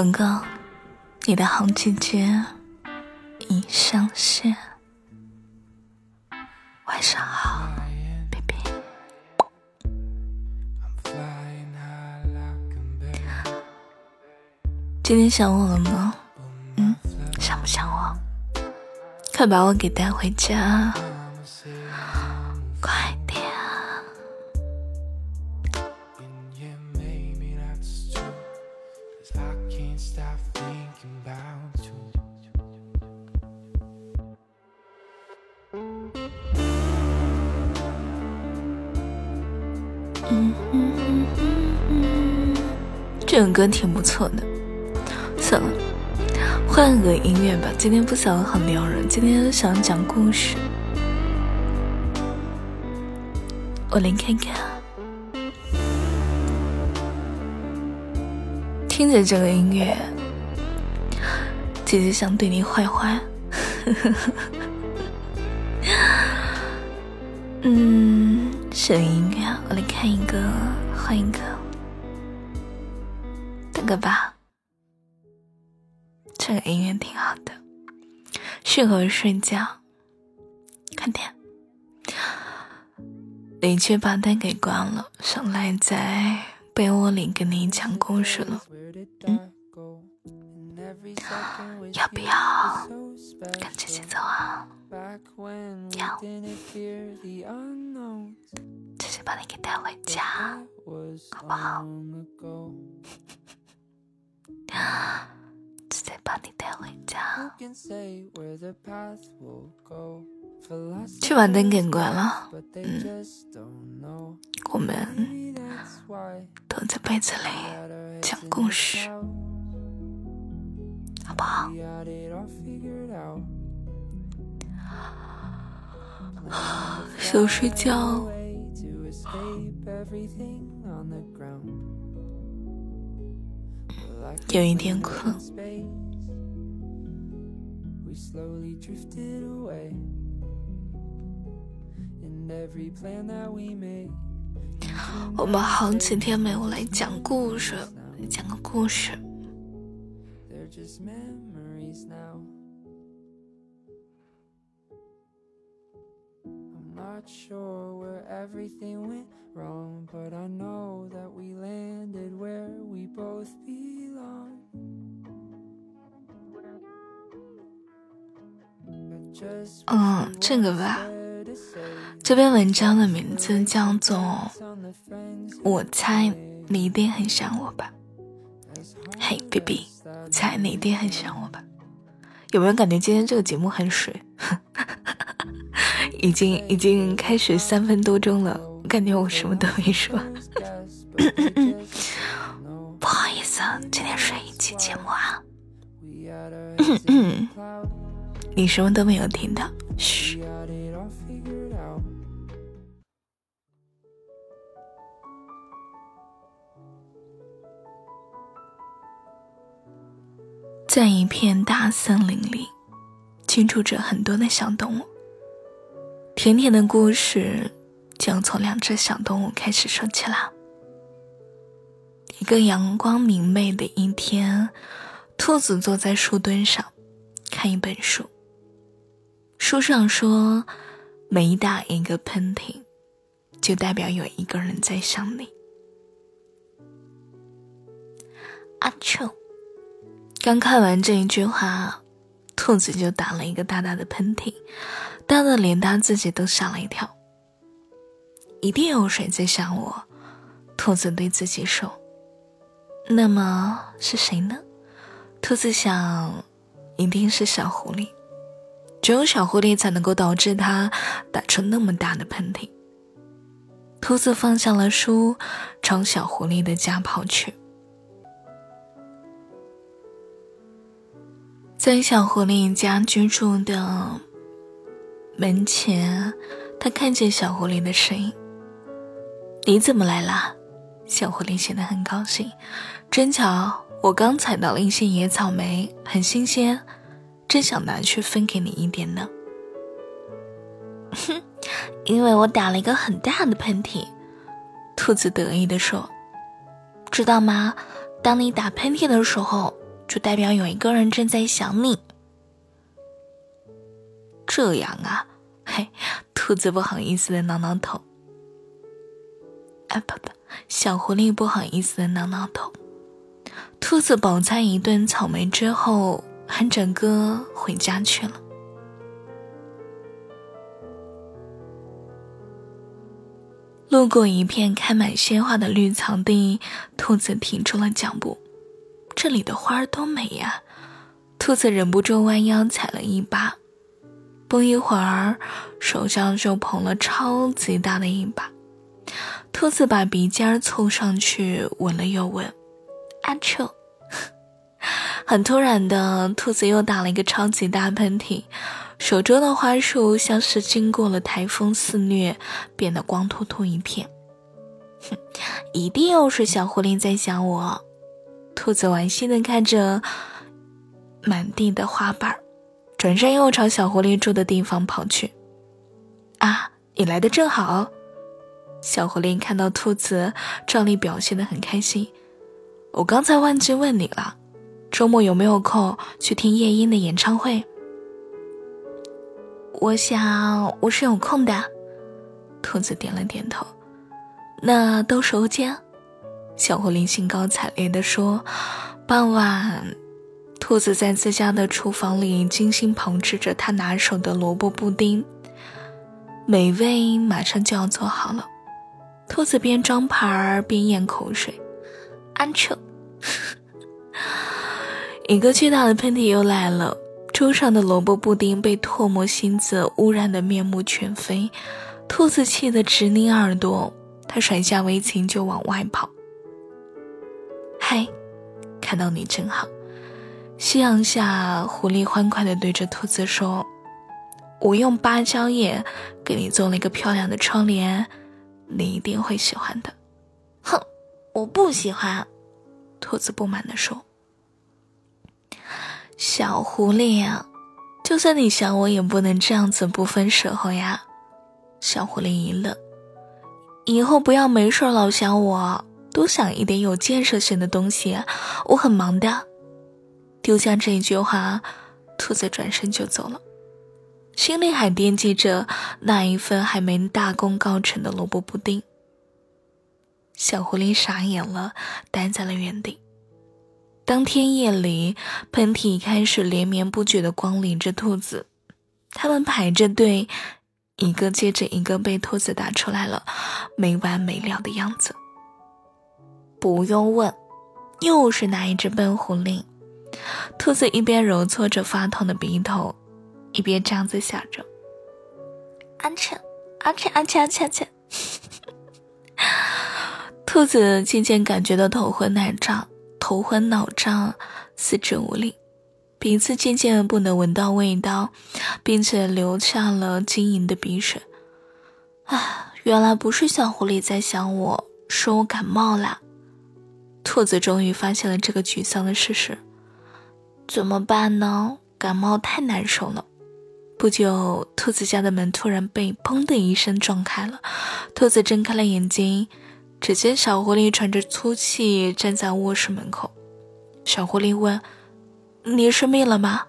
广告，你的好姐姐已上线。晚上好，baby。今天想我了吗？嗯，想不想我？快把我给带回家！这首歌挺不错的。算了，换个音乐吧。今天不想很撩人，今天想讲故事。我来看看，听着这个音乐，姐姐想对你坏坏。嗯，选音乐，我来看一个，换一个，个吧。这个音乐挺好的，适合睡觉。快点，你去把灯给关了，上赖在被窝里跟你讲故事了。嗯，要不要跟姐姐走啊？要，姐姐把你给带回家，好不好？直接把你带回家，去把灯给关了。嗯，我们躲在被子里讲故事，好不好？想睡觉。有一点困。我们好几天没有来讲故事，讲个故事。嗯，这个吧。这篇文章的名字叫做《我猜你一定很想我吧》。嘿，baby，猜你一定很想我吧？有没有感觉今天这个节目很水？已经已经开始三分多钟了，感觉我什么都没说。不好意思，今天是一期节目啊。你什么都没有听到，嘘。在一片大森林里，居住着很多的小动物。甜甜的故事就从两只小动物开始说起了。一个阳光明媚的一天，兔子坐在树墩上，看一本书。书上说，每打一个喷嚏，就代表有一个人在想你。阿秋，刚看完这一句话，兔子就打了一个大大的喷嚏，大的连他自己都吓了一跳。一定有谁在想我，兔子对自己说。那么是谁呢？兔子想，一定是小狐狸。只有小狐狸才能够导致它打出那么大的喷嚏。兔子放下了书，朝小狐狸的家跑去。在小狐狸家居住的门前，他看见小狐狸的身影。你怎么来了？小狐狸显得很高兴。真巧，我刚采到了一些野草莓，很新鲜。真想拿去分给你一点呢。哼，因为我打了一个很大的喷嚏，兔子得意地说：“知道吗？当你打喷嚏的时候，就代表有一个人正在想你。这样啊，嘿，兔子不好意思的挠挠头。啊不不，小狐狸不好意思的挠挠头。兔子饱餐一顿草莓之后，哼着歌回家去了。路过一片开满鲜花的绿草地，兔子停住了脚步。这里的花儿多美呀！兔子忍不住弯腰采了一把，不一会儿，手上就捧了超级大的一把。兔子把鼻尖凑上去闻了又闻，阿臭！很突然的，兔子又打了一个超级大喷嚏，手中的花束像是经过了台风肆虐，变得光秃秃一片。哼，一定又是小狐狸在想我。兔子玩心的看着满地的花瓣，转身又朝小狐狸住的地方跑去。啊，你来的正好！小狐狸看到兔子，照例表现的很开心。我刚才忘记问你了。周末有没有空去听夜莺的演唱会？我想我是有空的。兔子点了点头。那到时候见。小狐狸兴高采烈地说。傍晚，兔子在自家的厨房里精心炮制着他拿手的萝卜布丁，美味马上就要做好了。兔子边装盘边咽口水，安臭。一个巨大的喷嚏又来了，桌上的萝卜布丁被唾沫星子污染的面目全非，兔子气得直拧耳朵，他甩下围巾就往外跑。嗨，看到你真好。夕阳下，狐狸欢快地对着兔子说：“我用芭蕉叶给你做了一个漂亮的窗帘，你一定会喜欢的。”哼，我不喜欢。兔子不满地说。小狐狸呀，就算你想我，也不能这样子不分时候呀。小狐狸一愣，以后不要没事老想我，多想一点有建设性的东西。我很忙的。丢下这一句话，兔子转身就走了，心里还惦记着那一份还没大功告成的萝卜布丁。小狐狸傻眼了，呆在了原地。当天夜里，喷嚏开始连绵不绝的光临着兔子，他们排着队，一个接着一个被兔子打出来了，没完没了的样子。不用问，又是那一只笨狐狸。兔子一边揉搓着发痛的鼻头，一边这样子想着：“安全，安全，安全，安全，安全。”兔子渐渐感觉到头昏脑胀。头昏脑胀，四肢无力，鼻子渐渐不能闻到味道，并且流下了晶莹的鼻水。啊，原来不是小狐狸在想我，是我感冒了。兔子终于发现了这个沮丧的事实，怎么办呢？感冒太难受了。不久，兔子家的门突然被“砰”的一声撞开了，兔子睁开了眼睛。只见小狐狸喘着粗气站在卧室门口。小狐狸问：“你生病了吗？”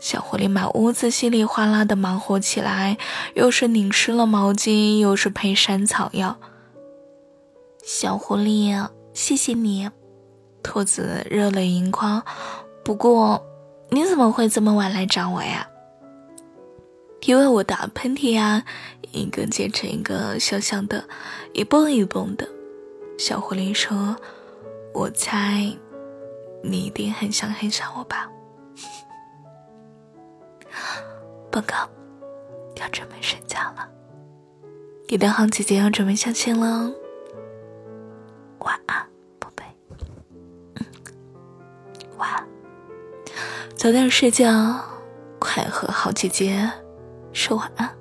小狐狸满屋子稀里哗啦的忙活起来，又是拧湿了毛巾，又是配山草药。小狐狸，谢谢你。兔子热泪盈眶。不过，你怎么会这么晚来找我呀？因为我打喷嚏呀。一个接着一个，小小的，一蹦一蹦的。小狐狸说：“我猜，你一定很想很想我吧？”报告，要准备睡觉了。你的好姐姐要准备下线了。晚安，宝贝。嗯，晚安。早点睡觉，快和好姐姐说晚安。